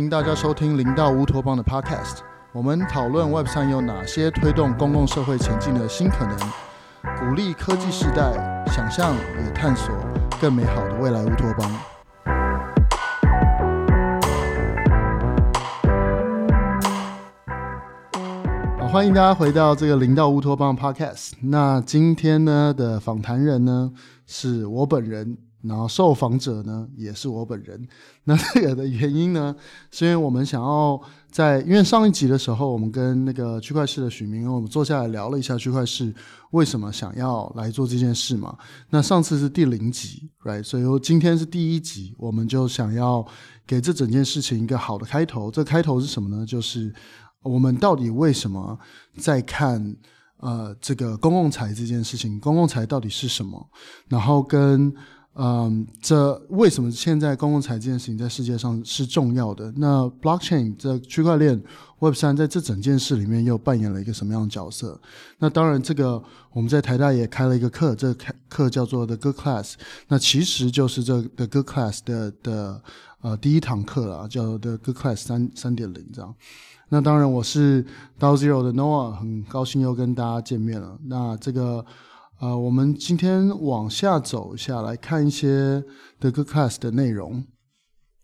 迎大家收听零到乌托邦的 Podcast。我们讨论 Web 3有哪些推动公共社会前进的新可能，鼓励科技世代想象与探索更美好的未来乌托邦。欢迎大家回到这个零到乌托邦 Podcast。那今天呢的访谈人呢是我本人。然后受访者呢也是我本人，那这个的原因呢，是因为我们想要在，因为上一集的时候，我们跟那个区块势的许明，我们坐下来聊了一下区块势为什么想要来做这件事嘛。那上次是第零集，right？所以今天是第一集，我们就想要给这整件事情一个好的开头。这开头是什么呢？就是我们到底为什么在看呃这个公共财这件事情？公共财到底是什么？然后跟嗯，这为什么现在公共财这件事情在世界上是重要的？那 blockchain 这区块链 Web 三在这整件事里面又扮演了一个什么样的角色？那当然，这个我们在台大也开了一个课，这个课叫做 The Good Class，那其实就是这 The Good Class 的的呃第一堂课了，叫 The Good Class 三三点零这样。那当然，我是 DAO Zero 的 Noah，很高兴又跟大家见面了。那这个。呃，我们今天往下走一下来看一些 The Good Class 的内容。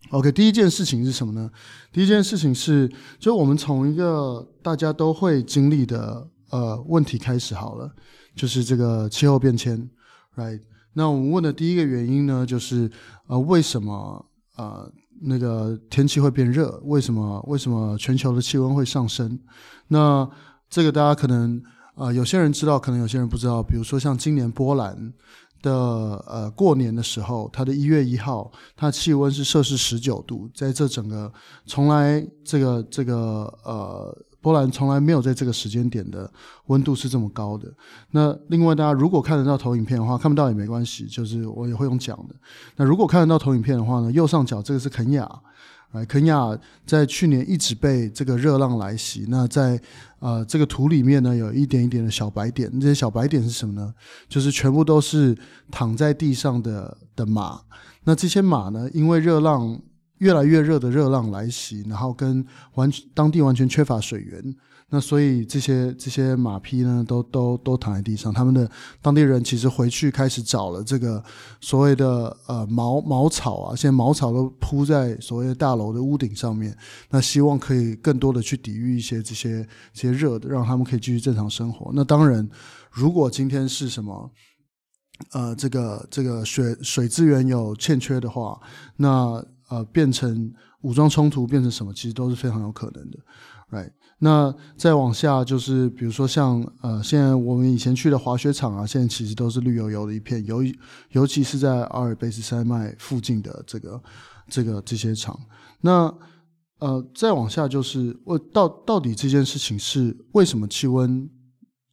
OK，第一件事情是什么呢？第一件事情是，就我们从一个大家都会经历的呃问题开始好了，就是这个气候变迁，right？那我们问的第一个原因呢，就是呃为什么呃那个天气会变热？为什么为什么全球的气温会上升？那这个大家可能。啊、有些人知道，可能有些人不知道。比如说，像今年波兰的呃过年的时候，它的一月一号，它气温是摄氏十九度，在这整个从来这个这个呃波兰从来没有在这个时间点的温度是这么高的。那另外，大家如果看得到投影片的话，看不到也没关系，就是我也会用讲的。那如果看得到投影片的话呢，右上角这个是肯亚。啊，肯亚在去年一直被这个热浪来袭。那在呃这个图里面呢，有一点一点的小白点。这些小白点是什么呢？就是全部都是躺在地上的的马。那这些马呢，因为热浪越来越热的热浪来袭，然后跟完当地完全缺乏水源。那所以这些这些马匹呢，都都都躺在地上。他们的当地人其实回去开始找了这个所谓的呃茅茅草啊，现在茅草都铺在所谓的大楼的屋顶上面。那希望可以更多的去抵御一些这些这些热的，让他们可以继续正常生活。那当然，如果今天是什么呃这个这个水水资源有欠缺的话，那呃变成武装冲突，变成什么，其实都是非常有可能的，right？那再往下就是，比如说像呃，现在我们以前去的滑雪场啊，现在其实都是绿油油的一片，尤尤其是在阿尔卑斯山脉附近的这个这个这些场。那呃，再往下就是，我到到底这件事情是为什么气温？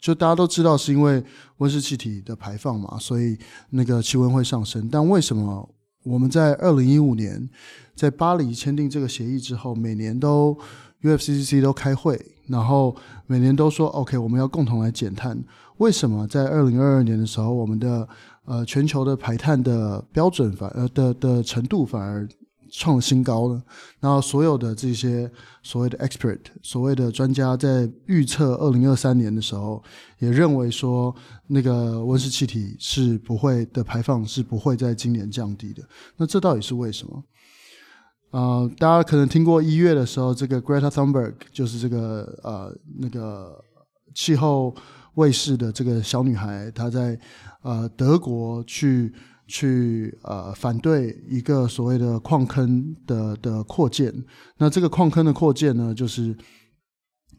就大家都知道是因为温室气体的排放嘛，所以那个气温会上升。但为什么我们在二零一五年在巴黎签订这个协议之后，每年都 UFCCC 都开会，然后每年都说 OK，我们要共同来减碳。为什么在二零二二年的时候，我们的呃全球的排碳的标准反呃的的程度反而创新高呢？然后所有的这些所谓的 expert，所谓的专家在预测二零二三年的时候，也认为说那个温室气体是不会的排放是不会在今年降低的。那这到底是为什么？啊，大家可能听过一月的时候，这个 Greta Thunberg 就是这个呃那个气候卫士的这个小女孩，她在呃德国去去呃反对一个所谓的矿坑的的扩建。那这个矿坑的扩建呢，就是。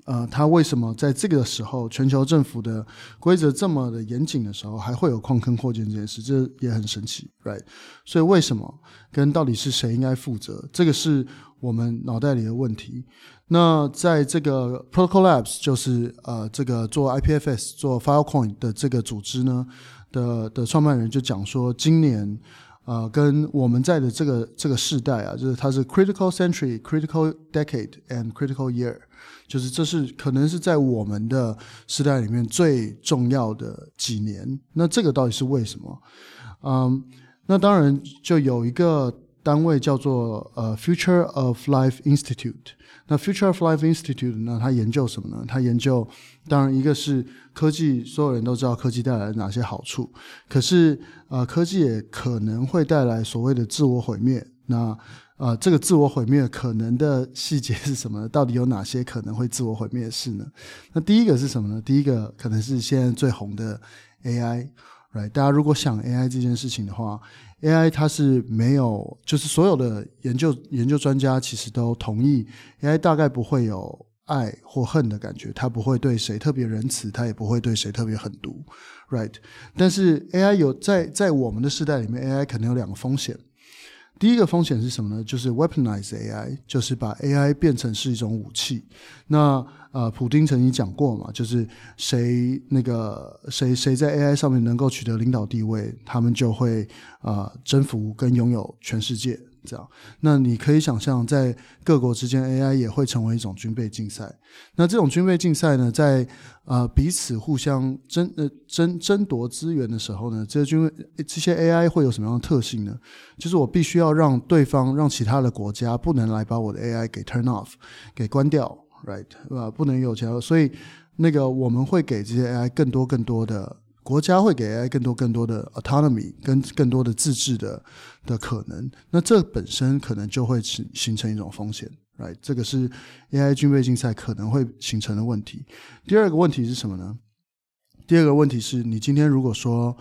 呃，他为什么在这个时候，全球政府的规则这么的严谨的时候，还会有矿坑扩建这件事？这也很神奇，right？所以为什么跟到底是谁应该负责？这个是我们脑袋里的问题。那在这个 Protocol Labs，就是呃这个做 IPFS 做 Filecoin 的这个组织呢的的创办人就讲说，今年呃跟我们在的这个这个世代啊，就是它是 Critical Century、Critical Decade and Critical Year。就是这是可能是在我们的时代里面最重要的几年，那这个到底是为什么？嗯，那当然就有一个单位叫做呃 Future of Life Institute。那 Future of Life Institute 呢，它研究什么呢？它研究，当然一个是科技，所有人都知道科技带来哪些好处，可是呃，科技也可能会带来所谓的自我毁灭。那呃，这个自我毁灭可能的细节是什么呢？到底有哪些可能会自我毁灭的事呢？那第一个是什么呢？第一个可能是现在最红的 AI。Right, 大家如果想 AI 这件事情的话，AI 它是没有，就是所有的研究研究专家其实都同意，AI 大概不会有爱或恨的感觉，它不会对谁特别仁慈，它也不会对谁特别狠毒，Right？但是 AI 有在在我们的时代里面，AI 可能有两个风险。第一个风险是什么呢？就是 weaponize AI，就是把 AI 变成是一种武器。那呃，普丁曾经讲过嘛，就是谁那个谁谁在 AI 上面能够取得领导地位，他们就会呃征服跟拥有全世界。这样，那你可以想象，在各国之间，AI 也会成为一种军备竞赛。那这种军备竞赛呢，在呃彼此互相争呃争争夺资源的时候呢，这些军这些 AI 会有什么样的特性呢？就是我必须要让对方让其他的国家不能来把我的 AI 给 turn off，给关掉，right？呃，不能有其他，所以那个我们会给这些 AI 更多更多的。国家会给 AI 更多更多的 autonomy，跟更多的自治的的可能，那这本身可能就会形形成一种风险，right？这个是 AI 军备竞赛可能会形成的问题。第二个问题是什么呢？第二个问题是你今天如果说，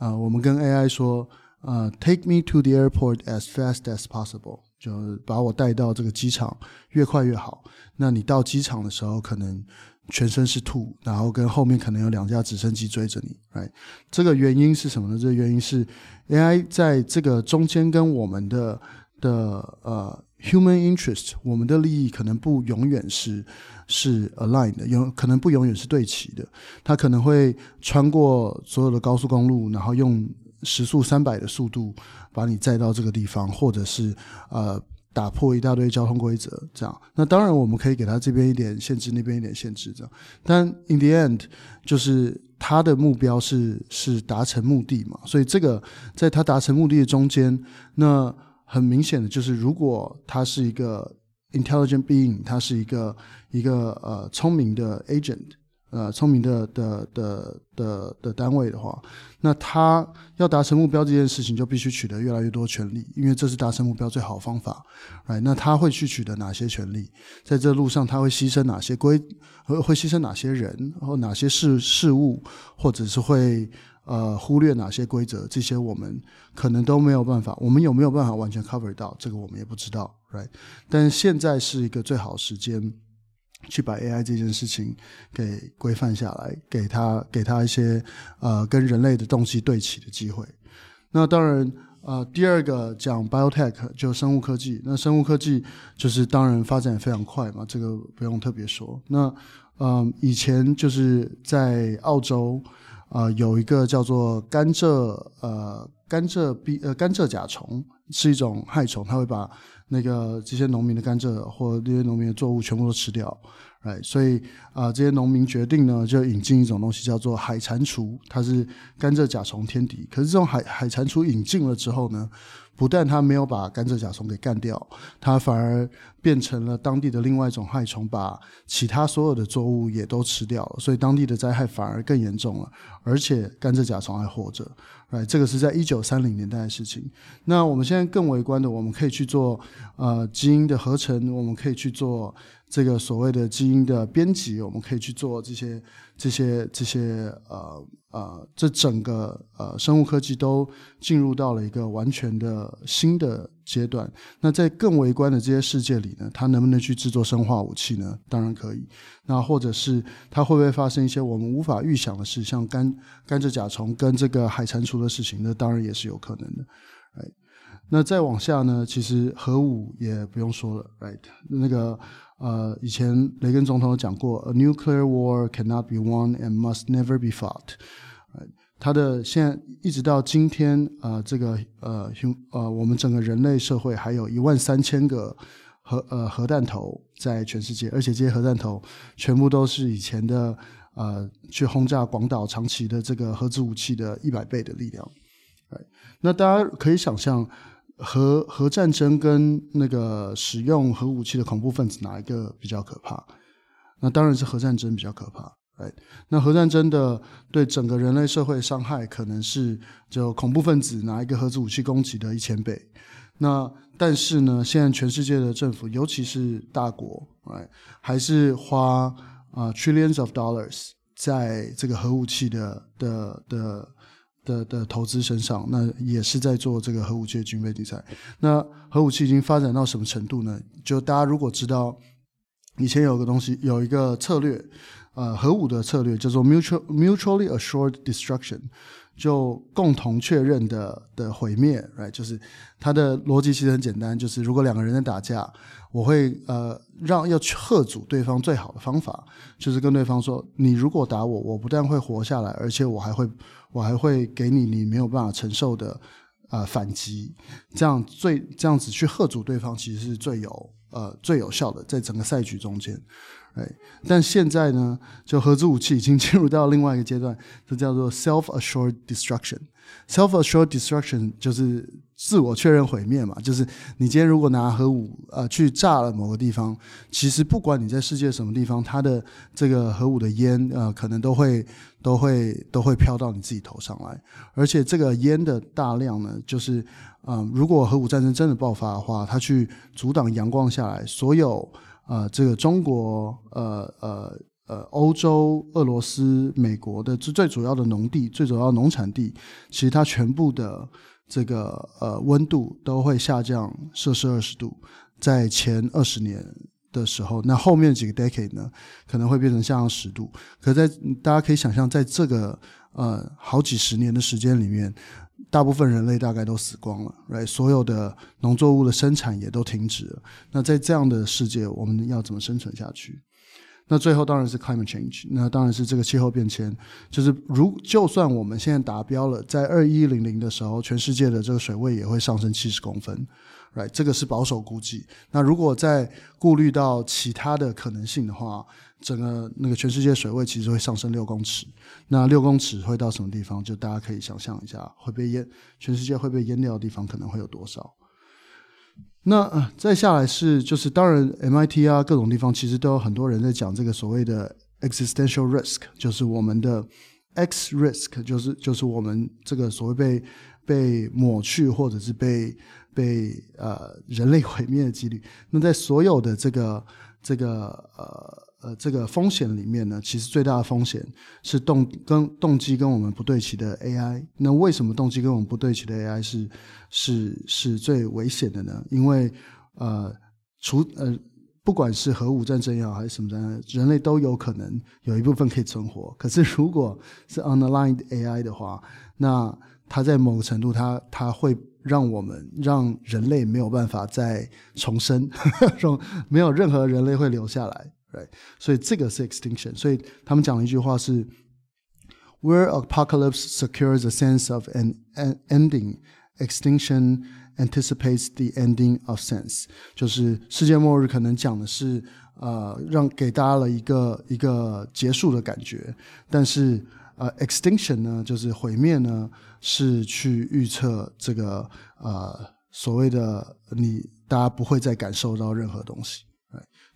呃，我们跟 AI 说，呃，take me to the airport as fast as possible，就把我带到这个机场，越快越好。那你到机场的时候，可能。全身是吐，然后跟后面可能有两架直升机追着你，right？这个原因是什么呢？这个原因是 AI 在这个中间跟我们的的呃 human interest，我们的利益可能不永远是是 aligned 的，有可能不永远是对齐的。它可能会穿过所有的高速公路，然后用时速三百的速度把你载到这个地方，或者是呃。打破一大堆交通规则，这样。那当然，我们可以给他这边一点限制，那边一点限制，这样。但 in the end，就是他的目标是是达成目的嘛。所以这个在他达成目的的中间，那很明显的就是，如果他是一个 intelligent being，他是一个一个呃聪明的 agent。呃，聪明的的的的的单位的话，那他要达成目标这件事情，就必须取得越来越多权利，因为这是达成目标最好方法。哎那他会去取得哪些权利？在这路上，他会牺牲哪些规？会会牺牲哪些人？或哪些事事物？或者是会呃忽略哪些规则？这些我们可能都没有办法。我们有没有办法完全 cover 到？这个我们也不知道。Right? 但现在是一个最好时间。去把 AI 这件事情给规范下来，给他给他一些呃跟人类的动机对齐的机会。那当然呃第二个讲 biotech 就生物科技，那生物科技就是当然发展非常快嘛，这个不用特别说。那嗯、以前就是在澳洲啊有一个叫做甘蔗呃甘蔗 B 呃甘蔗甲虫是一种害虫，它会把那个这些农民的甘蔗或这些农民的作物全部都吃掉，哎，所以啊、这些农民决定呢，就引进一种东西叫做海蟾蜍，它是甘蔗甲虫天敌。可是这种海海蟾蜍引进了之后呢，不但它没有把甘蔗甲虫给干掉，它反而变成了当地的另外一种害虫，把其他所有的作物也都吃掉了，所以当地的灾害反而更严重了，而且甘蔗甲虫还活着。哎，这个是在一九三零年代的事情。那我们现在更为观的，我们可以去做呃基因的合成，我们可以去做这个所谓的基因的编辑，我们可以去做这些这些这些呃呃，这整个呃生物科技都进入到了一个完全的新的阶段。那在更微观的这些世界里呢，它能不能去制作生化武器呢？当然可以。那或者是它会不会发生一些我们无法预想的事，像甘甘蔗甲虫跟这个海蟾蜍的事情？那当然也是有可能的。哎那再往下呢，其实核武也不用说了。Right？那个呃，以前雷根总统有讲过，A nuclear war cannot be won and must never be fought。它的现在一直到今天，呃，这个呃，呃，我们整个人类社会还有一万三千个。核呃核弹头在全世界，而且这些核弹头全部都是以前的呃去轰炸广岛、长崎的这个核子武器的一百倍的力量。那大家可以想象，核核战争跟那个使用核武器的恐怖分子哪一个比较可怕？那当然是核战争比较可怕。哎，那核战争的对整个人类社会伤害可能是就恐怖分子拿一个核子武器攻击的一千倍。那但是呢，现在全世界的政府，尤其是大国，哎，还是花啊、trillions of dollars 在这个核武器的的的的的投资身上，那也是在做这个核武器的军备竞赛。那核武器已经发展到什么程度呢？就大家如果知道，以前有个东西，有一个策略。呃，核武的策略叫做 mutual mutually assured destruction，就共同确认的的毁灭，right？就是它的逻辑其实很简单，就是如果两个人在打架，我会呃让要去吓阻对方最好的方法，就是跟对方说，你如果打我，我不但会活下来，而且我还会我还会给你你没有办法承受的呃反击，这样最这样子去吓阻对方，其实是最有呃最有效的，在整个赛局中间。哎，但现在呢，就核子武器已经 进入到另外一个阶段，这叫做 self-assured destruction。self-assured destruction 就是自我确认毁灭嘛，就是你今天如果拿核武呃去炸了某个地方，其实不管你在世界什么地方，它的这个核武的烟呃可能都会都会都会飘到你自己头上来，而且这个烟的大量呢，就是嗯、呃，如果核武战争真的爆发的话，它去阻挡阳光下来，所有。呃，这个中国、呃呃呃，欧洲、俄罗斯、美国的最最主要的农地、最主要农产地，其实它全部的这个呃温度都会下降摄氏二十度，在前二十年的时候，那后面几个 decade 呢，可能会变成下降十度。可在大家可以想象，在这个呃好几十年的时间里面。大部分人类大概都死光了，right？所有的农作物的生产也都停止了。那在这样的世界，我们要怎么生存下去？那最后当然是 climate change，那当然是这个气候变迁。就是如就算我们现在达标了，在二一零零的时候，全世界的这个水位也会上升七十公分，right？这个是保守估计。那如果再顾虑到其他的可能性的话，整个那个全世界水位其实会上升六公尺，那六公尺会到什么地方？就大家可以想象一下，会被淹，全世界会被淹掉的地方可能会有多少？那、再下来是就是当然 MIT 啊各种地方其实都有很多人在讲这个所谓的 existential risk，就是我们的 X risk，就是就是我们这个所谓被被抹去或者是被被呃人类毁灭的几率。那在所有的这个这个呃。呃，这个风险里面呢，其实最大的风险是动跟动机跟我们不对齐的 AI。那为什么动机跟我们不对齐的 AI 是是是最危险的呢？因为呃，除呃，不管是核武战争也好，还是什么战争，人类都有可能有一部分可以存活。可是如果是 unaligned AI 的话，那它在某个程度它，它它会让我们让人类没有办法再重生，说没有任何人类会留下来。对，所以这个是 extinction。所以他们讲了一句话是：Where apocalypse secures a sense of an ending, extinction anticipates the ending of sense。就是世界末日可能讲的是呃，让给大家了一个一个结束的感觉，但是呃，extinction 呢，就是毁灭呢，是去预测这个呃所谓的你大家不会再感受到任何东西。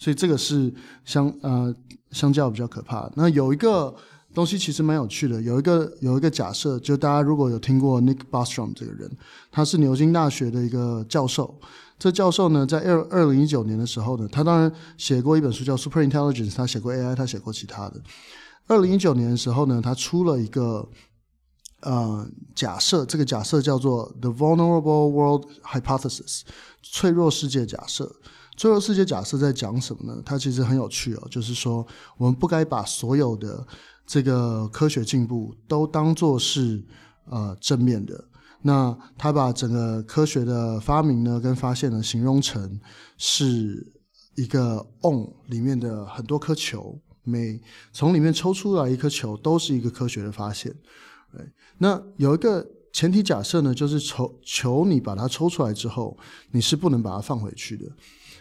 所以这个是相呃相较比较可怕。那有一个东西其实蛮有趣的，有一个有一个假设，就大家如果有听过 Nick Bostrom 这个人，他是牛津大学的一个教授。这教授呢，在二二零一九年的时候呢，他当然写过一本书叫《Super Intelligence》，他写过 AI，他写过其他的。二零一九年的时候呢，他出了一个呃假设，这个假设叫做 The Vulnerable World Hypothesis，脆弱世界假设。脆弱世界假设在讲什么呢？它其实很有趣哦，就是说我们不该把所有的这个科学进步都当作是呃正面的。那他把整个科学的发明呢跟发现呢形容成是一个瓮里面的很多颗球，每从里面抽出来一颗球都是一个科学的发现。对，那有一个前提假设呢，就是抽球你把它抽出来之后，你是不能把它放回去的。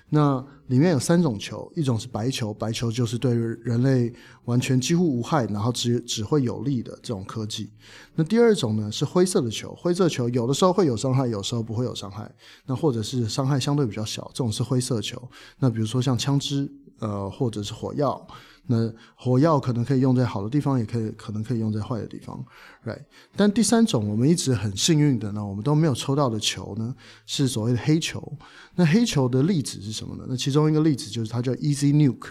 那里面有三种球，一种是白球，白球就是对人类完全几乎无害，然后只只会有利的这种科技。那第二种呢是灰色的球，灰色球有的时候会有伤害，有时候不会有伤害，那或者是伤害相对比较小，这种是灰色球。那比如说像枪支，呃，或者是火药。那火药可能可以用在好的地方，也可以可能可以用在坏的地方，right？但第三种，我们一直很幸运的呢，我们都没有抽到的球呢，是所谓的黑球。那黑球的例子是什么呢？那其中一个例子就是它叫 Easy Nuke。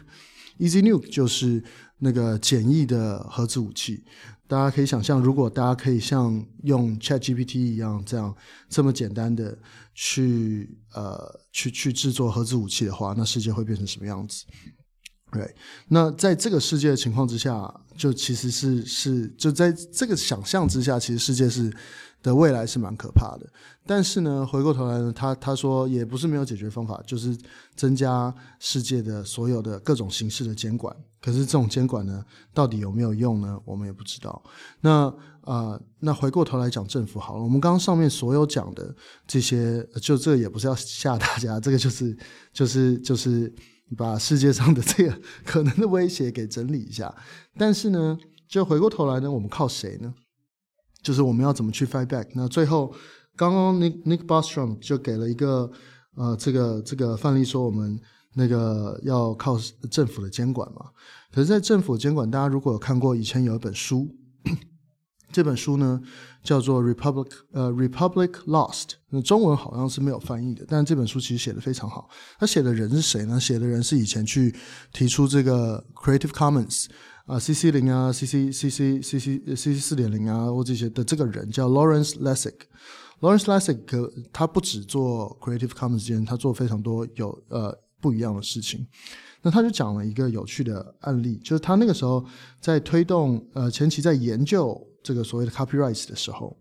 Easy Nuke 就是那个简易的核子武器。大家可以想象，如果大家可以像用 ChatGPT 一样这样这么简单的去呃去去制作核子武器的话，那世界会变成什么样子？对，那在这个世界的情况之下，就其实是是就在这个想象之下，其实世界是的未来是蛮可怕的。但是呢，回过头来呢，他他说也不是没有解决方法，就是增加世界的所有的各种形式的监管。可是这种监管呢，到底有没有用呢？我们也不知道。那啊、那回过头来讲政府好了，我们刚刚上面所有讲的这些，就这个也不是要吓大家，这个就是就是就是。把世界上的这个可能的威胁给整理一下，但是呢，就回过头来呢，我们靠谁呢？就是我们要怎么去 fight back？那最后，刚刚 Nick Nick Bostrom 就给了一个呃这个这个范例，说我们那个要靠政府的监管嘛。可是，在政府监管，大家如果有看过以前有一本书。这本书呢叫做 Republic，呃，Republic Lost，那中文好像是没有翻译的，但这本书其实写的非常好。他写的人是谁呢？写的人是以前去提出这个 Creative Commons 啊，CC 零啊，CC CC CC CC 四点零啊，或这些的这个人叫 Lawrence Lessig。Lawrence Lessig 他不只做 Creative Commons 间，他做非常多有呃不一样的事情。那他就讲了一个有趣的案例，就是他那个时候在推动呃前期在研究。这个所谓的 copyrights 的时候，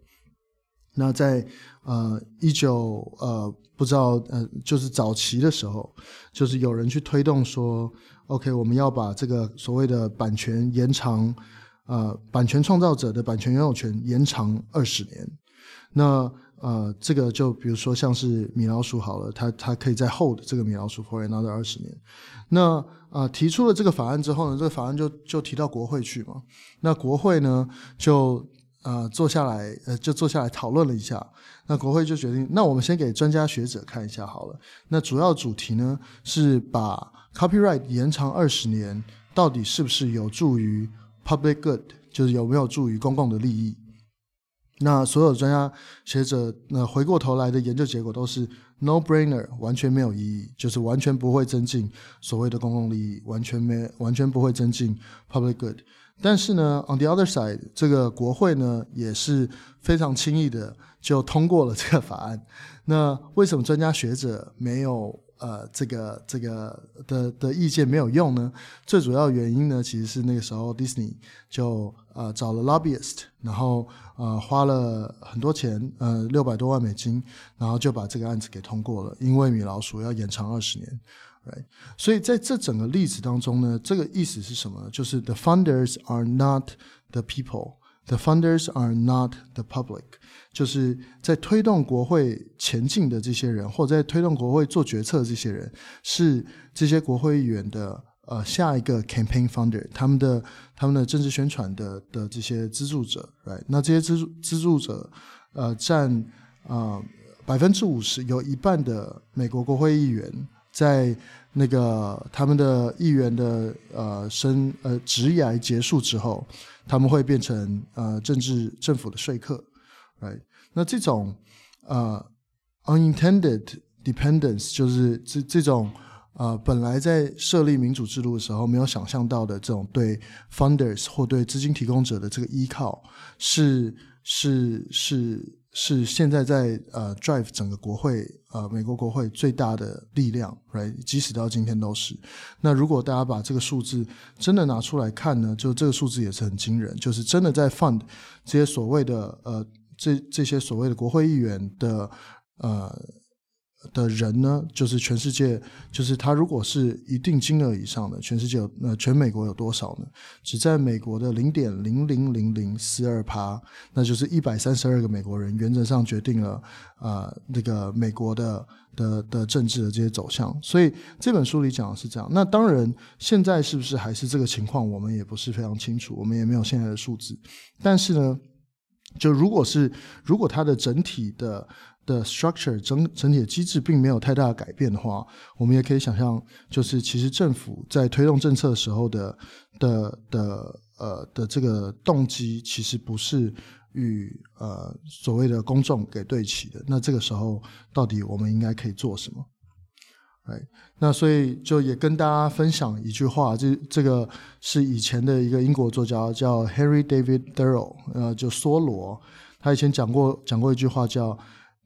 那在呃一九呃不知道呃就是早期的时候，就是有人去推动说，OK，我们要把这个所谓的版权延长，呃版权创造者的版权拥有权延长二十年。那呃这个就比如说像是米老鼠好了，它它可以再 hold 这个米老鼠 for another 二十年。那啊、呃，提出了这个法案之后呢，这个法案就就提到国会去嘛。那国会呢，就呃坐下来，呃就坐下来讨论了一下。那国会就决定，那我们先给专家学者看一下好了。那主要主题呢是把 copyright 延长二十年，到底是不是有助于 public good，就是有没有助于公共的利益？那所有专家学者，那回过头来的研究结果都是 no brainer，完全没有意义，就是完全不会增进所谓的公共利益，完全没完全不会增进 public good。但是呢，on the other side，这个国会呢也是非常轻易的就通过了这个法案。那为什么专家学者没有？呃，这个这个的的意见没有用呢。最主要原因呢，其实是那个时候 Disney 就呃找了 lobbyist，然后呃花了很多钱，呃六百多万美金，然后就把这个案子给通过了。因为米老鼠要延长二十年，right？所以在这整个例子当中呢，这个意思是什么呢？就是 the funders are not the people，the funders are not the public。就是在推动国会前进的这些人，或者在推动国会做决策的这些人，是这些国会议员的呃下一个 campaign founder，他们的他们的政治宣传的的这些资助者，right？那这些资助资助者呃占啊百分之五十，有一半的美国国会议员在那个他们的议员的呃生呃职涯结束之后，他们会变成呃政治政府的说客。Right，那这种呃、unintended dependence 就是这这种呃、本来在设立民主制度的时候没有想象到的这种对 funders 或对资金提供者的这个依靠，是是是是现在在呃、drive 整个国会呃、美国国会最大的力量，right？即使到今天都是。那如果大家把这个数字真的拿出来看呢，就这个数字也是很惊人，就是真的在 fund 这些所谓的呃。这这些所谓的国会议员的呃的人呢，就是全世界，就是他如果是一定金额以上的，全世界有呃全美国有多少呢？只在美国的零点零零零零四二趴，那就是一百三十二个美国人，原则上决定了啊、呃、那个美国的的的政治的这些走向。所以这本书里讲的是这样。那当然，现在是不是还是这个情况，我们也不是非常清楚，我们也没有现在的数字。但是呢，就如果是如果它的整体的的 structure 整整体的机制并没有太大的改变的话，我们也可以想象，就是其实政府在推动政策的时候的的的呃的这个动机，其实不是与呃所谓的公众给对齐的。那这个时候，到底我们应该可以做什么？哎，那所以就也跟大家分享一句话，这这个是以前的一个英国作家叫 Henry David Thoreau，呃，就梭罗，他以前讲过讲过一句话叫。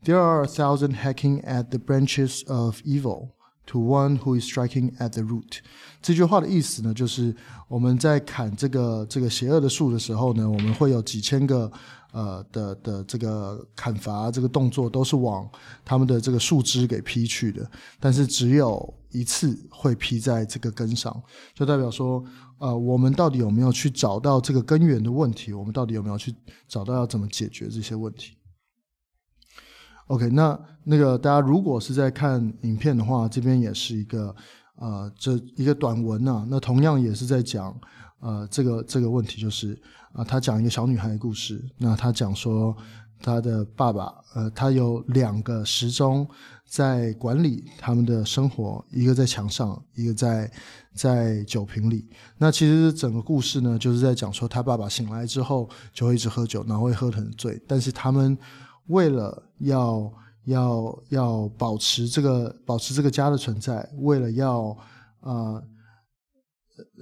There are a thousand hacking at the branches of evil, to one who is striking at the root。这句话的意思呢，就是我们在砍这个这个邪恶的树的时候呢，我们会有几千个呃的的这个砍伐这个动作都是往他们的这个树枝给劈去的，但是只有一次会劈在这个根上，就代表说，呃，我们到底有没有去找到这个根源的问题？我们到底有没有去找到要怎么解决这些问题？OK，那那个大家如果是在看影片的话，这边也是一个呃，这一个短文呐、啊。那同样也是在讲呃这个这个问题，就是啊、呃，他讲一个小女孩的故事。那他讲说他的爸爸呃，他有两个时钟在管理他们的生活，一个在墙上，一个在在酒瓶里。那其实整个故事呢，就是在讲说他爸爸醒来之后就会一直喝酒，然后会喝得很醉，但是他们。为了要要要保持这个保持这个家的存在，为了要呃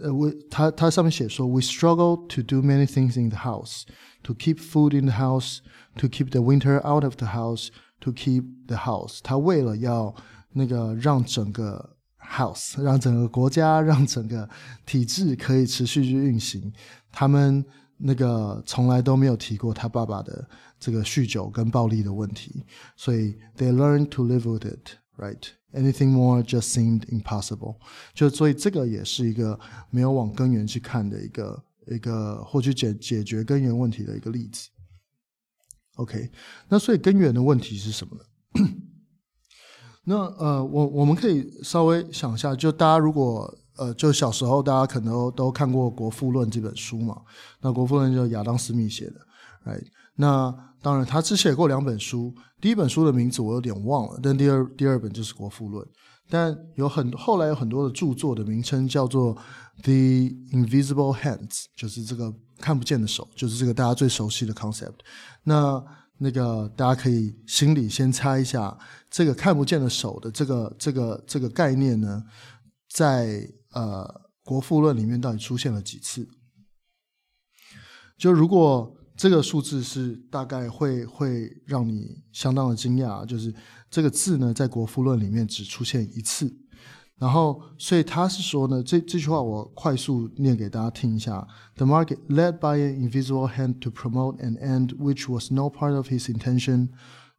呃，为他他上面写说，We struggle to do many things in the house, to keep food in the house, to keep the winter out of the house, to keep the house。他为了要那个让整个 house，让整个国家，让整个体制可以持续去运行，他们。那个从来都没有提过他爸爸的这个酗酒跟暴力的问题，所以 they learn to live with it, Right? Anything more just seemed impossible. 就所以这个也是一个没有往根源去看的一个一个或去解解决根源问题的一个例子。OK，那所以根源的问题是什么呢？那呃，我我们可以稍微想一下，就大家如果。呃，就小时候大家可能都，都看过《国富论》这本书嘛。那《国富论》就亚当·斯密写的，right? 那当然，他只写过两本书。第一本书的名字我有点忘了，但第二第二本就是《国富论》。但有很后来有很多的著作的名称叫做《The Invisible Hands》，就是这个看不见的手，就是这个大家最熟悉的 concept。那那个大家可以心里先猜一下，这个看不见的手的这个这个这个概念呢，在呃，《国富论》里面到底出现了几次？就如果这个数字是大概会会让你相当的惊讶，就是这个字呢，在《国富论》里面只出现一次。然后，所以他是说呢，这这句话我快速念给大家听一下：The market led by an invisible hand to promote an end which was no part of his intention.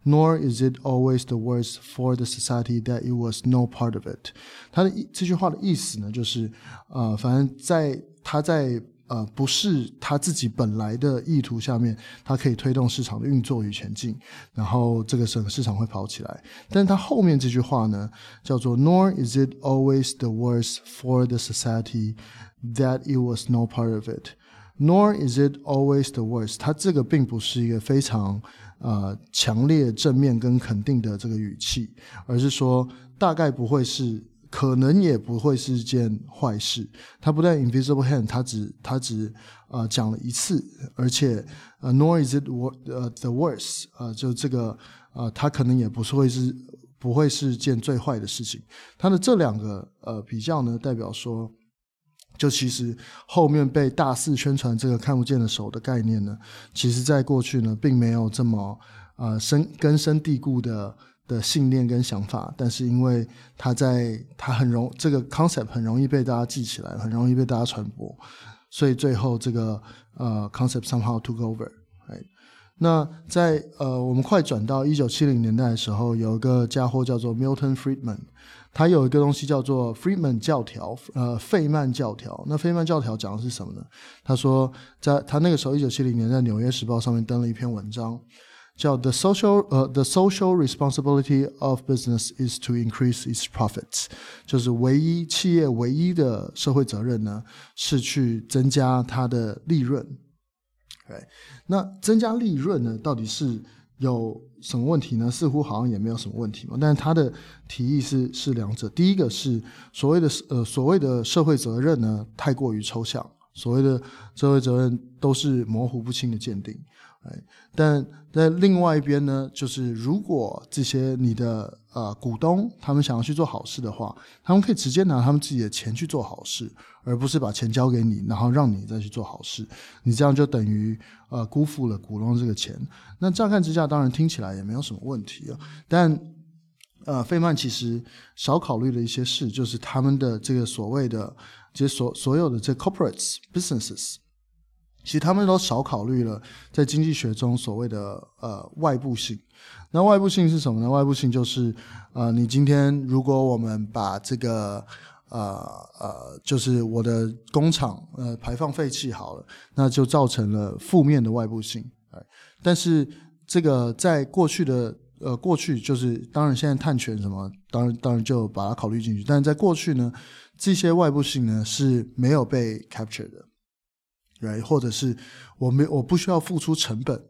Nor is it always the worst for the society that it was no part of it。他的这句话的意思呢，就是，呃，反正在他在呃不是他自己本来的意图下面，他可以推动市场的运作与前进，然后这个整个市场会跑起来。但是他后面这句话呢，叫做 Nor is it always the worst for the society that it was no part of it。Nor is it always the worst。他这个并不是一个非常。呃，强烈正面跟肯定的这个语气，而是说大概不会是，可能也不会是件坏事。他不但 invisible hand，他只他只呃讲了一次，而且呃，nor is it wor 呃 the worst，呃，就这个呃，他可能也不是会是不会是件最坏的事情。他的这两个呃比较呢，代表说。就其实后面被大肆宣传这个看不见的手的概念呢，其实在过去呢并没有这么呃深根深蒂固的的信念跟想法，但是因为他在他很容这个 concept 很容易被大家记起来，很容易被大家传播，所以最后这个呃 concept somehow took over。那在呃，我们快转到一九七零年代的时候，有一个家伙叫做 Milton Friedman，他有一个东西叫做 Friedman 教条，呃，费曼教条。那费曼教条讲的是什么呢？他说，在他那个时候，一九七零年在《纽约时报》上面登了一篇文章，叫 The Social 呃 The Social Responsibility of Business is to increase its profits，就是唯一企业唯一的社会责任呢，是去增加它的利润。对，那增加利润呢，到底是有什么问题呢？似乎好像也没有什么问题嘛。但是他的提议是是两者，第一个是所谓的呃所谓的社会责任呢，太过于抽象，所谓的社会责任都是模糊不清的鉴定。哎，但在另外一边呢，就是如果这些你的呃股东他们想要去做好事的话，他们可以直接拿他们自己的钱去做好事，而不是把钱交给你，然后让你再去做好事。你这样就等于呃辜负了股东这个钱。那乍看之下，当然听起来也没有什么问题啊。但呃，费曼其实少考虑了一些事，就是他们的这个所谓的这些所所有的这 corporates businesses。其实他们都少考虑了在经济学中所谓的呃外部性。那外部性是什么呢？外部性就是呃，你今天如果我们把这个呃呃，就是我的工厂呃排放废气好了，那就造成了负面的外部性。但是这个在过去的呃过去就是当然现在碳权什么，当然当然就把它考虑进去。但是在过去呢，这些外部性呢是没有被 capture 的。对，或者是我没我不需要付出成本，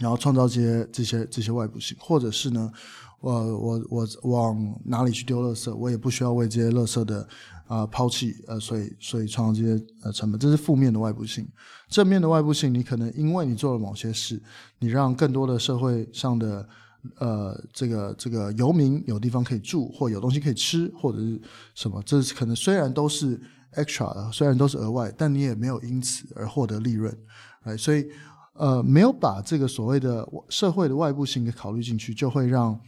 然后创造这些这些这些外部性，或者是呢，我我我往哪里去丢垃圾，我也不需要为这些垃圾的啊、抛弃呃，所以所以创造这些呃成本，这是负面的外部性。正面的外部性，你可能因为你做了某些事，你让更多的社会上的呃这个这个游民有地方可以住，或有东西可以吃，或者是什么，这可能虽然都是。Extra 的虽然都是额外，但你也没有因此而获得利润，哎，所以呃，没有把这个所谓的社会的外部性给考虑进去，就会让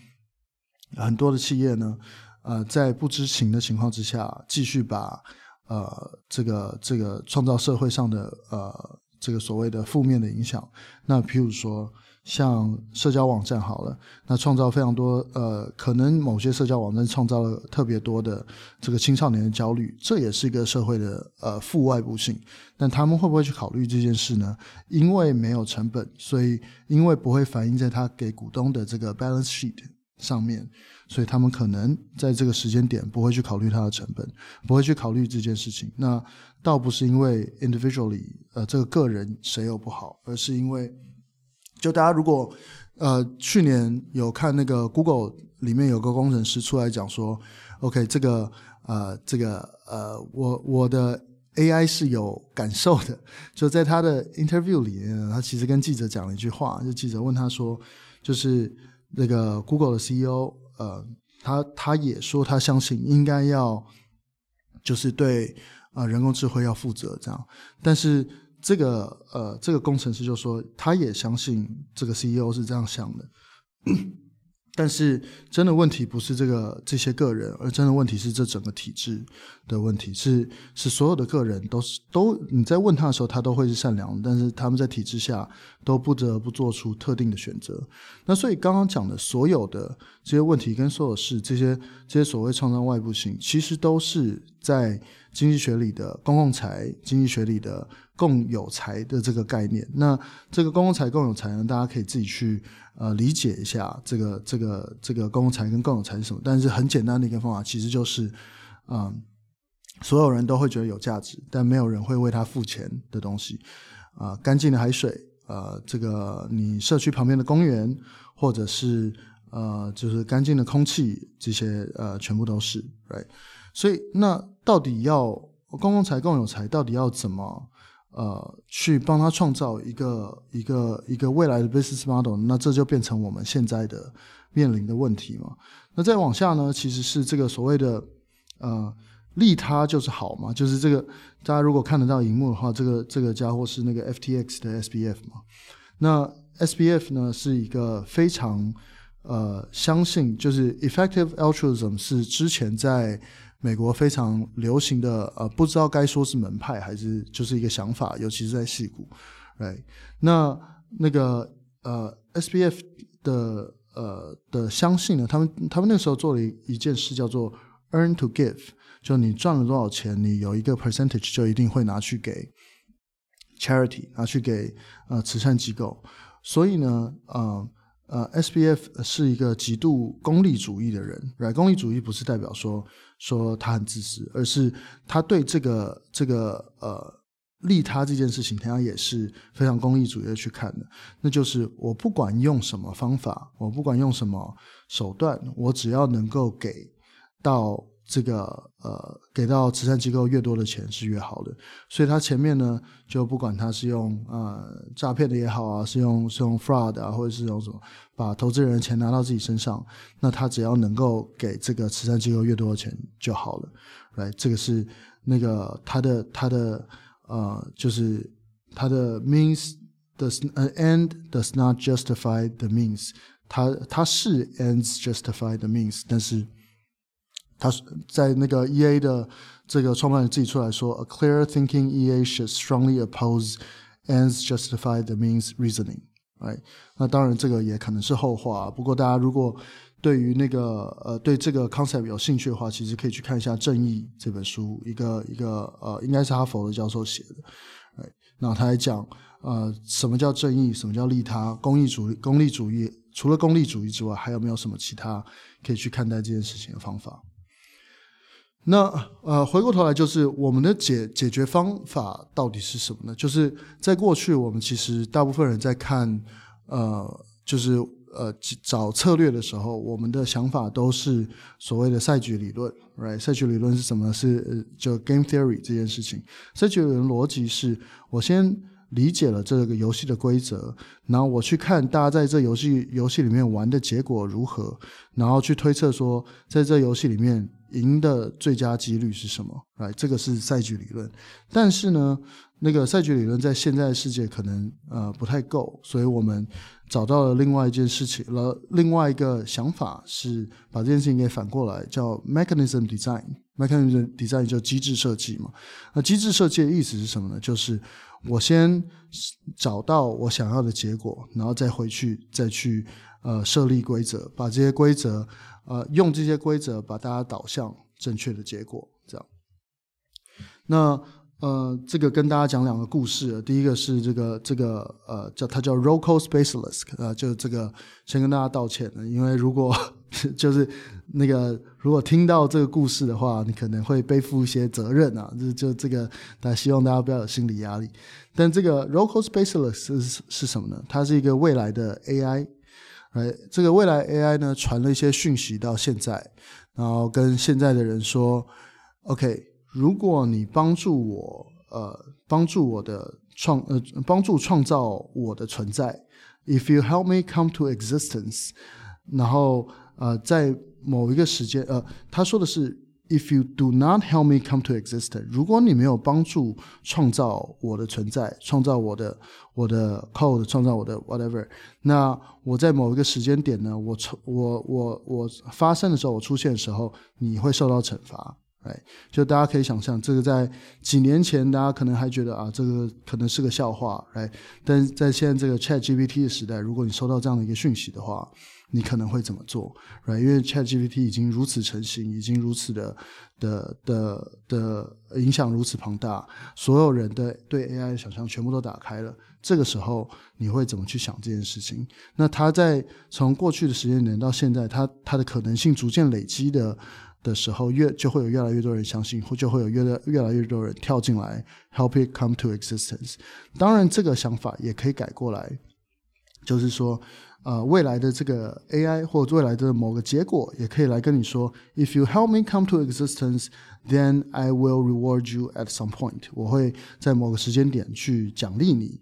很多的企业呢，呃，在不知情的情况之下，继续把呃这个这个创造社会上的呃这个所谓的负面的影响，那譬如说。像社交网站好了，那创造非常多呃，可能某些社交网站创造了特别多的这个青少年的焦虑，这也是一个社会的呃负外部性。但他们会不会去考虑这件事呢？因为没有成本，所以因为不会反映在他给股东的这个 balance sheet 上面，所以他们可能在这个时间点不会去考虑它的成本，不会去考虑这件事情。那倒不是因为 individually 呃这个个人谁有不好，而是因为。就大家如果呃去年有看那个 Google 里面有个工程师出来讲说，OK 这个呃这个呃我我的 AI 是有感受的，就在他的 interview 里面，他其实跟记者讲了一句话，就记者问他说，就是那个 Google 的 CEO 呃他他也说他相信应该要就是对呃人工智慧要负责这样，但是。这个呃，这个工程师就说，他也相信这个 CEO 是这样想的，但是真的问题不是这个这些个人，而真的问题是这整个体制的问题，是是所有的个人都是都你在问他的时候，他都会是善良的，但是他们在体制下都不得不做出特定的选择。那所以刚刚讲的所有的这些问题跟所有事，这些这些所谓创造外部性，其实都是在经济学里的公共财，经济学里的。共有财的这个概念，那这个公共财、共有财呢，大家可以自己去呃理解一下，这个这个这个公共财跟共有财是什么。但是很简单的一个方法，其实就是，嗯、所有人都会觉得有价值，但没有人会为它付钱的东西。啊、干净的海水，呃，这个你社区旁边的公园，或者是呃，就是干净的空气，这些呃，全部都是，right？所以那到底要公共财、共有财，到底要怎么？呃，去帮他创造一个一个一个未来的 business model，那这就变成我们现在的面临的问题嘛。那再往下呢，其实是这个所谓的呃利他就是好嘛，就是这个大家如果看得到荧幕的话，这个这个家伙是那个 FTX 的 SBF 嘛。那 SBF 呢是一个非常呃相信就是 effective altruism 是之前在。美国非常流行的呃，不知道该说是门派还是就是一个想法，尤其是在矽谷，right？那那个呃，SBF 的呃的相信呢，他们他们那时候做了一一件事叫做 earn to give，就你赚了多少钱，你有一个 percentage 就一定会拿去给 charity，拿去给呃慈善机构。所以呢，呃呃，SBF 是一个极度功利主义的人，right？功利主义不是代表说说他很自私，而是他对这个这个呃利他这件事情，他也是非常公益主义的去看的。那就是我不管用什么方法，我不管用什么手段，我只要能够给到。这个呃，给到慈善机构越多的钱是越好的，所以他前面呢，就不管他是用呃诈骗的也好啊，是用是用 fraud 啊，或者是用什么把投资人的钱拿到自己身上，那他只要能够给这个慈善机构越多的钱就好了，来，这个是那个他的他的呃，就是他的 means does an end does not justify the means，他他是 ends justify the means，但是。他在那个 EA 的这个创办人自己出来说，A clear thinking EA should strongly oppose ends justify the means reasoning。哎，那当然这个也可能是后话。不过大家如果对于那个呃对这个 concept 有兴趣的话，其实可以去看一下《正义》这本书，一个一个呃应该是哈佛的教授写的。哎，那他还讲呃什么叫正义，什么叫利他，公益主义，功利主义除了功利主义之外，还有没有什么其他可以去看待这件事情的方法？那呃，回过头来就是我们的解解决方法到底是什么呢？就是在过去，我们其实大部分人在看呃，就是呃找策略的时候，我们的想法都是所谓的赛局理论，right？赛局理论是什么？是就 game theory 这件事情。赛局理论逻辑是我先理解了这个游戏的规则，然后我去看大家在这游戏游戏里面玩的结果如何，然后去推测说在这游戏里面。赢的最佳几率是什么？来，这个是赛局理论。但是呢，那个赛局理论在现在的世界可能呃不太够，所以我们找到了另外一件事情了。另外一个想法是把这件事情给反过来，叫 mechanism design。mechanism design 就机制设计嘛。那机制设计的意思是什么呢？就是我先找到我想要的结果，然后再回去再去呃设立规则，把这些规则。呃，用这些规则把大家导向正确的结果，这样。那呃，这个跟大家讲两个故事。第一个是这个这个呃，叫他叫 Rocco Spaceless，呃，就这个先跟大家道歉了，因为如果 就是那个如果听到这个故事的话，你可能会背负一些责任啊。就就这个，大家希望大家不要有心理压力。但这个 Rocco Spaceless 是是什么呢？它是一个未来的 AI。哎，这个未来 AI 呢，传了一些讯息到现在，然后跟现在的人说：“OK，如果你帮助我，呃，帮助我的创，呃，帮助创造我的存在，If you help me come to existence，然后呃，在某一个时间，呃，他说的是。” If you do not help me come to existence，如果你没有帮助创造我的存在，创造我的我的 code，创造我的 whatever，那我在某一个时间点呢，我我我我发生的时候，我出现的时候，你会受到惩罚。哎，就大家可以想象，这个在几年前，大家可能还觉得啊，这个可能是个笑话，哎，但在现在这个 ChatGPT 的时代，如果你收到这样的一个讯息的话，你可能会怎么做？Right？因为 ChatGPT 已经如此成型，已经如此的的的的影响如此庞大，所有人的对 AI 的想象全部都打开了。这个时候你会怎么去想这件事情？那它在从过去的时间点到现在，它它的可能性逐渐累积的的时候，越就会有越来越多人相信，或就会有越来越来越多人跳进来，help it come to existence。当然，这个想法也可以改过来，就是说。呃，未来的这个 AI 或者未来的某个结果，也可以来跟你说，If you help me come to existence, then I will reward you at some point。我会在某个时间点去奖励你，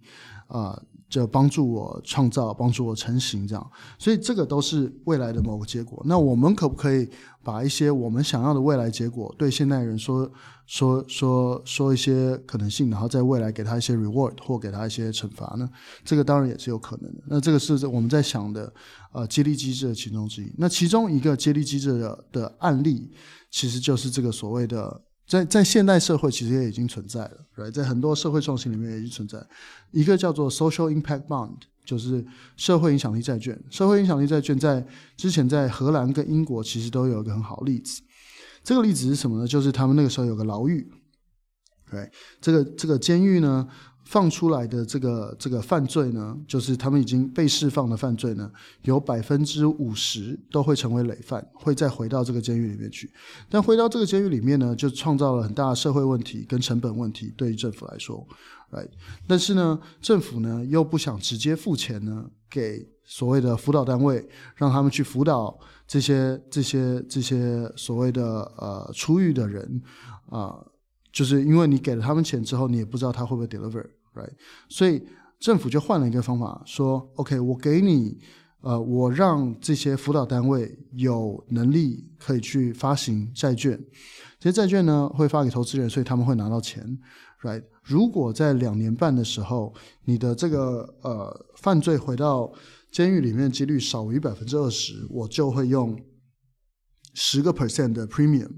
啊、就帮助我创造，帮助我成型，这样，所以这个都是未来的某个结果。那我们可不可以把一些我们想要的未来结果，对现代人说说说说一些可能性，然后在未来给他一些 reward 或给他一些惩罚呢？这个当然也是有可能的。那这个是我们在想的，呃，激励机制的其中之一。那其中一个激励机制的的案例，其实就是这个所谓的。在在现代社会其实也已经存在了，right? 在很多社会创新里面也已经存在一个叫做 social impact bond，就是社会影响力债券。社会影响力债券在之前在荷兰跟英国其实都有一个很好的例子。这个例子是什么呢？就是他们那个时候有个牢狱，right? 这个这个监狱呢。放出来的这个这个犯罪呢，就是他们已经被释放的犯罪呢，有百分之五十都会成为累犯，会再回到这个监狱里面去。但回到这个监狱里面呢，就创造了很大的社会问题跟成本问题，对于政府来说，right？但是呢，政府呢又不想直接付钱呢给所谓的辅导单位，让他们去辅导这些这些这些所谓的呃出狱的人啊。就是因为你给了他们钱之后，你也不知道他会不会 deliver，right？所以政府就换了一个方法，说：OK，我给你，呃，我让这些辅导单位有能力可以去发行债券，这些债券呢会发给投资人，所以他们会拿到钱，right？如果在两年半的时候，你的这个呃犯罪回到监狱里面几率少于百分之二十，我就会用十个 percent 的 premium。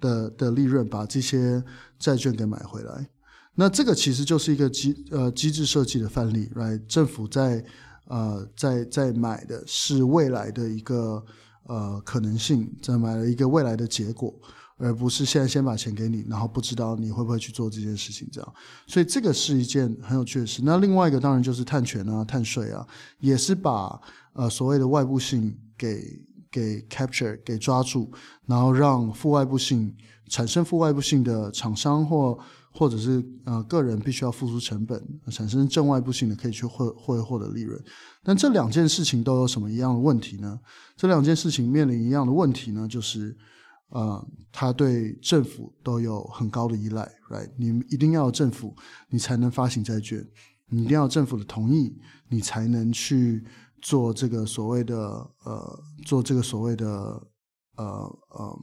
的的利润把这些债券给买回来，那这个其实就是一个机呃机制设计的范例，right？政府在呃在在买的是未来的一个呃可能性，在买了一个未来的结果，而不是现在先把钱给你，然后不知道你会不会去做这件事情这样。所以这个是一件很有趣的事。那另外一个当然就是碳权啊、碳税啊，也是把呃所谓的外部性给。给 capture 给抓住，然后让负外部性产生负外部性的厂商或或者是呃个人必须要付出成本，产生正外部性的可以去获获获得利润。但这两件事情都有什么一样的问题呢？这两件事情面临一样的问题呢，就是呃，它对政府都有很高的依赖，right？你一定要政府，你才能发行债券，你一定要政府的同意，你才能去。做这个所谓的呃，做这个所谓的呃呃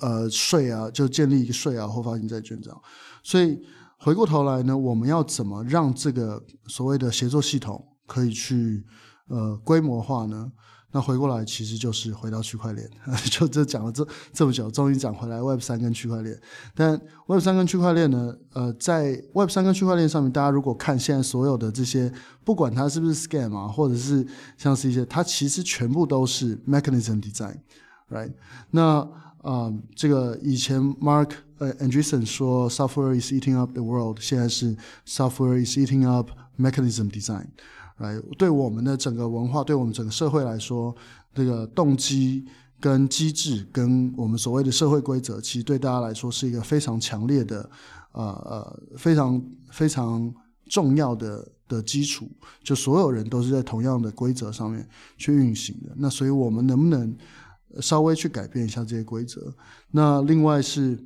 呃税啊，就建立一个税啊，或发行债券这样。所以回过头来呢，我们要怎么让这个所谓的协作系统可以去呃规模化呢？那回过来其实就是回到区块链，就这讲了这这么久，终于讲回来 Web 三跟区块链。但 Web 三跟区块链呢，呃，在 Web 三跟区块链上面，大家如果看现在所有的这些，不管它是不是 scam 啊，或者是像是一些，它其实全部都是 mechanism design，right？那啊、呃，这个以前 Mark 呃 Andreessen 说 software is eating up the world，现在是 software is eating up mechanism design。来，对我们的整个文化，对我们整个社会来说，这个动机跟机制跟我们所谓的社会规则，其实对大家来说是一个非常强烈的，呃呃，非常非常重要的的基础。就所有人都是在同样的规则上面去运行的。那所以我们能不能稍微去改变一下这些规则？那另外是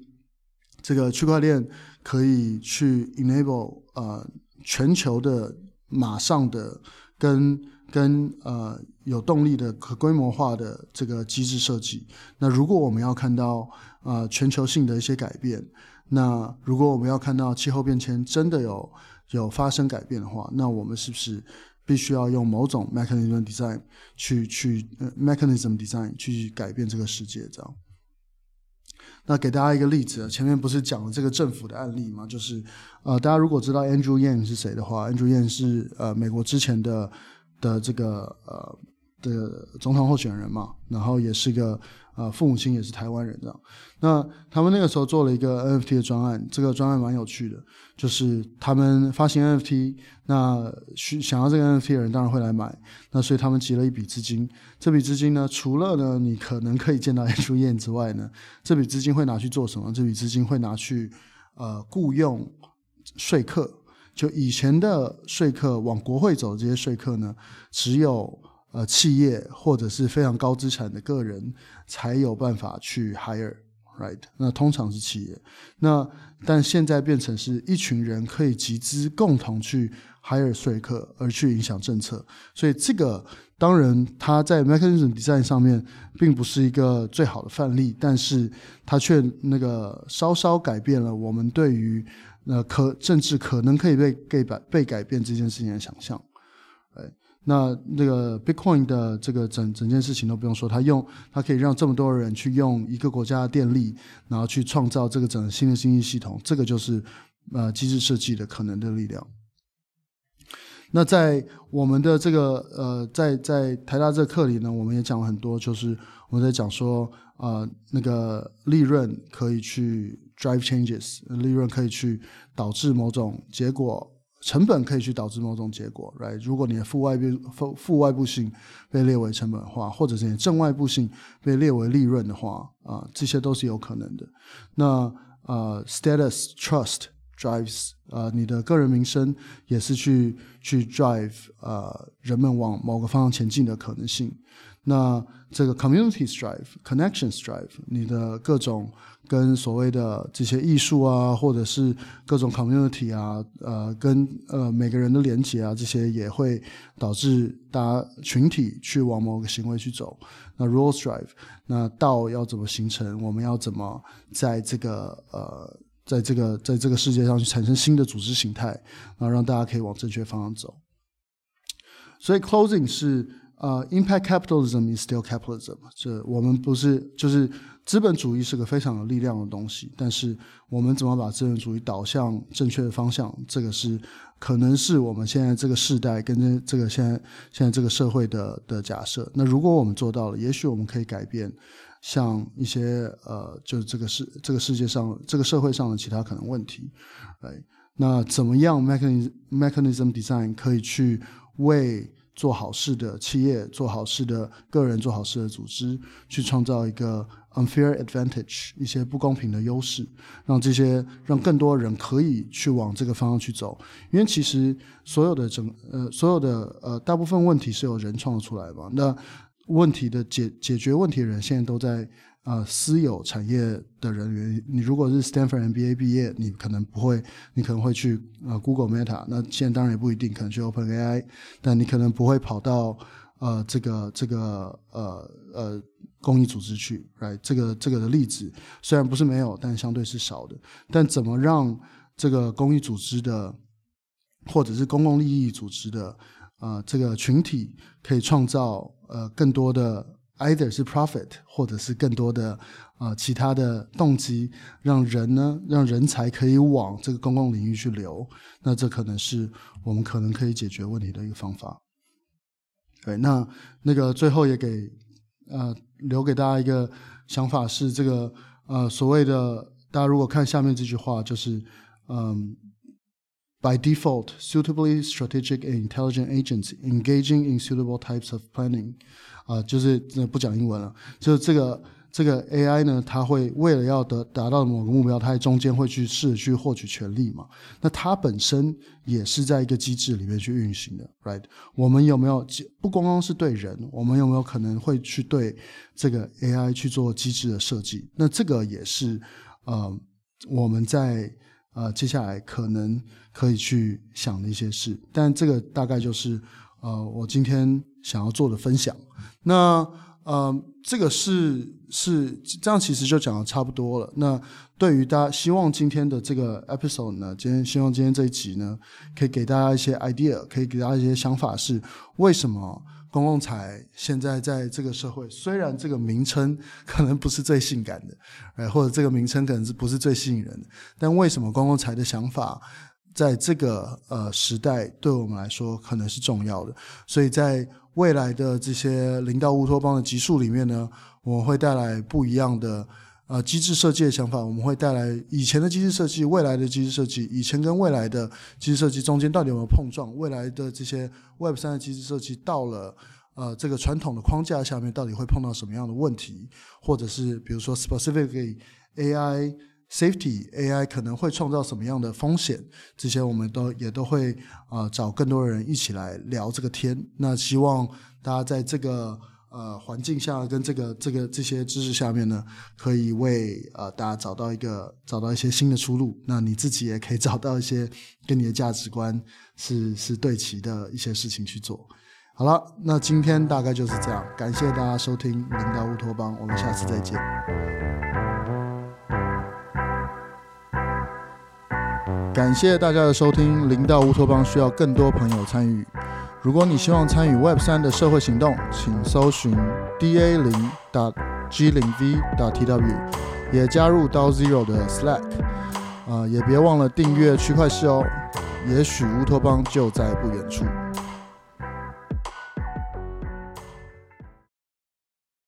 这个区块链可以去 enable 呃全球的。马上的跟跟呃有动力的可规模化的这个机制设计。那如果我们要看到呃全球性的一些改变，那如果我们要看到气候变迁真的有有发生改变的话，那我们是不是必须要用某种 mechanism design 去去、mechanism design 去改变这个世界？这样。那给大家一个例子，前面不是讲了这个政府的案例吗？就是，呃，大家如果知道 Andrew Yang 是谁的话，Andrew Yang 是呃美国之前的的这个呃的总统候选人嘛，然后也是个。啊，父母亲也是台湾人这样。那他们那个时候做了一个 NFT 的专案，这个专案蛮有趣的，就是他们发行 NFT，那需想要这个 NFT 的人当然会来买，那所以他们集了一笔资金。这笔资金呢，除了呢你可能可以见到演出宴之外呢，这笔资金会拿去做什么？这笔资金会拿去呃雇佣说客，就以前的说客往国会走这些说客呢，只有。呃，企业或者是非常高资产的个人才有办法去 hire，right？那通常是企业。那但现在变成是一群人可以集资共同去 hire 说客，而去影响政策。所以这个当然它在 mechanism design 上面并不是一个最好的范例，但是它却那个稍稍改变了我们对于呃可政治可能可以被被改被改变这件事情的想象。那那个 Bitcoin 的这个整整件事情都不用说，它用它可以让这么多人去用一个国家的电力，然后去创造这个整个新的经济系统，这个就是呃机制设计的可能的力量。那在我们的这个呃，在在台大这课里呢，我们也讲了很多，就是我们在讲说呃那个利润可以去 drive changes，利润可以去导致某种结果。成本可以去导致某种结果，right？如果你的负外部负负外部性被列为成本的话，或者是你正外部性被列为利润的话，啊、这些都是有可能的。那呃，status trust drives，呃，你的个人名声也是去去 drive，呃，人们往某个方向前进的可能性。那这个 community drive connections drive，你的各种跟所谓的这些艺术啊，或者是各种 community 啊，呃，跟呃每个人的连接啊，这些也会导致大家群体去往某个行为去走。那 rules drive，那道要怎么形成？我们要怎么在这个呃，在这个在这个世界上去产生新的组织形态，然后让大家可以往正确方向走。所以 closing 是。呃、，impact capitalism is still capitalism。这我们不是就是资本主义是个非常有力量的东西，但是我们怎么把资本主义导向正确的方向，这个是可能是我们现在这个时代跟这这个现在现在这个社会的的假设。那如果我们做到了，也许我们可以改变像一些呃，就是这个世这个世界上这个社会上的其他可能问题。哎，那怎么样 mechanism mechanism design 可以去为做好事的企业，做好事的个人，做好事的组织，去创造一个 unfair advantage，一些不公平的优势，让这些让更多人可以去往这个方向去走。因为其实所有的整呃所有的呃大部分问题是由人创造出来嘛，那问题的解解决问题的人现在都在。呃，私有产业的人员，你如果是 Stanford MBA 毕业，你可能不会，你可能会去呃 Google Meta，那现在当然也不一定，可能去 OpenAI，但你可能不会跑到呃这个这个呃呃公益组织去，right？这个这个的例子虽然不是没有，但相对是少的。但怎么让这个公益组织的或者是公共利益组织的呃这个群体可以创造呃更多的。Either 是 profit，或者是更多的啊、其他的动机，让人呢，让人才可以往这个公共领域去流，那这可能是我们可能可以解决问题的一个方法。对，那那个最后也给呃留给大家一个想法是这个呃所谓的大家如果看下面这句话就是嗯。By default, suitably strategic and intelligent agents engaging in suitable types of planning，啊、就是不讲英文了。就是这个这个 AI 呢，它会为了要得达到某个目标，它在中间会去试着去获取权利嘛。那它本身也是在一个机制里面去运行的，right？我们有没有不光光是对人，我们有没有可能会去对这个 AI 去做机制的设计？那这个也是呃我们在。呃，接下来可能可以去想的一些事，但这个大概就是呃，我今天想要做的分享。那呃，这个是是这样，其实就讲的差不多了。那对于大家，希望今天的这个 episode 呢，今天希望今天这一集呢，可以给大家一些 idea，可以给大家一些想法，是为什么？公共财现在在这个社会，虽然这个名称可能不是最性感的，哎，或者这个名称可能是不是最吸引人的，但为什么公共财的想法在这个呃时代对我们来说可能是重要的？所以在未来的这些零到乌托邦的集数里面呢，我们会带来不一样的。呃，机制设计的想法，我们会带来以前的机制设计，未来的机制设计，以前跟未来的机制设计中间到底有没有碰撞？未来的这些 Web 三的机制设计到了呃这个传统的框架下面，到底会碰到什么样的问题？或者是比如说 specifically AI safety AI 可能会创造什么样的风险？这些我们都也都会啊、找更多人一起来聊这个天。那希望大家在这个。呃，环境下跟这个这个这些知识下面呢，可以为呃大家找到一个找到一些新的出路。那你自己也可以找到一些跟你的价值观是是对齐的一些事情去做。好了，那今天大概就是这样，感谢大家收听零到乌托邦，我们下次再见。感谢大家的收听，零到乌托邦需要更多朋友参与。如果你希望参与 Web 三的社会行动，请搜寻 da 零 .g 零 v .tw，也加入 DAO Zero 的 Slack，啊、也别忘了订阅区块势哦，也许乌托邦就在不远处。